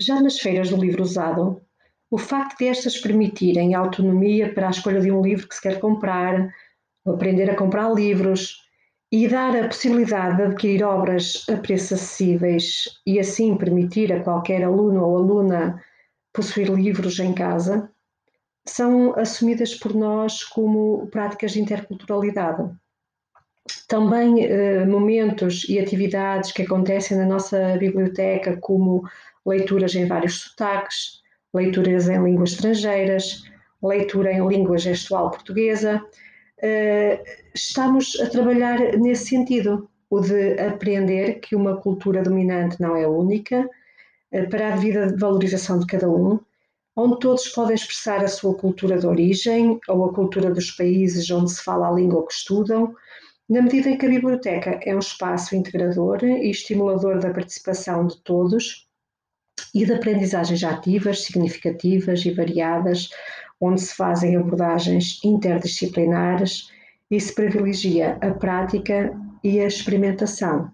Já nas feiras do livro usado, o facto de estas permitirem autonomia para a escolha de um livro que se quer comprar, aprender a comprar livros, e dar a possibilidade de adquirir obras a preços acessíveis e assim permitir a qualquer aluno ou aluna possuir livros em casa, são assumidas por nós como práticas de interculturalidade. Também eh, momentos e atividades que acontecem na nossa biblioteca, como leituras em vários sotaques, leituras em línguas estrangeiras, leitura em língua gestual portuguesa, eh, estamos a trabalhar nesse sentido, o de aprender que uma cultura dominante não é única, eh, para a devida valorização de cada um, onde todos podem expressar a sua cultura de origem ou a cultura dos países onde se fala a língua que estudam, na medida em que a biblioteca é um espaço integrador e estimulador da participação de todos e de aprendizagens ativas, significativas e variadas, onde se fazem abordagens interdisciplinares e se privilegia a prática e a experimentação.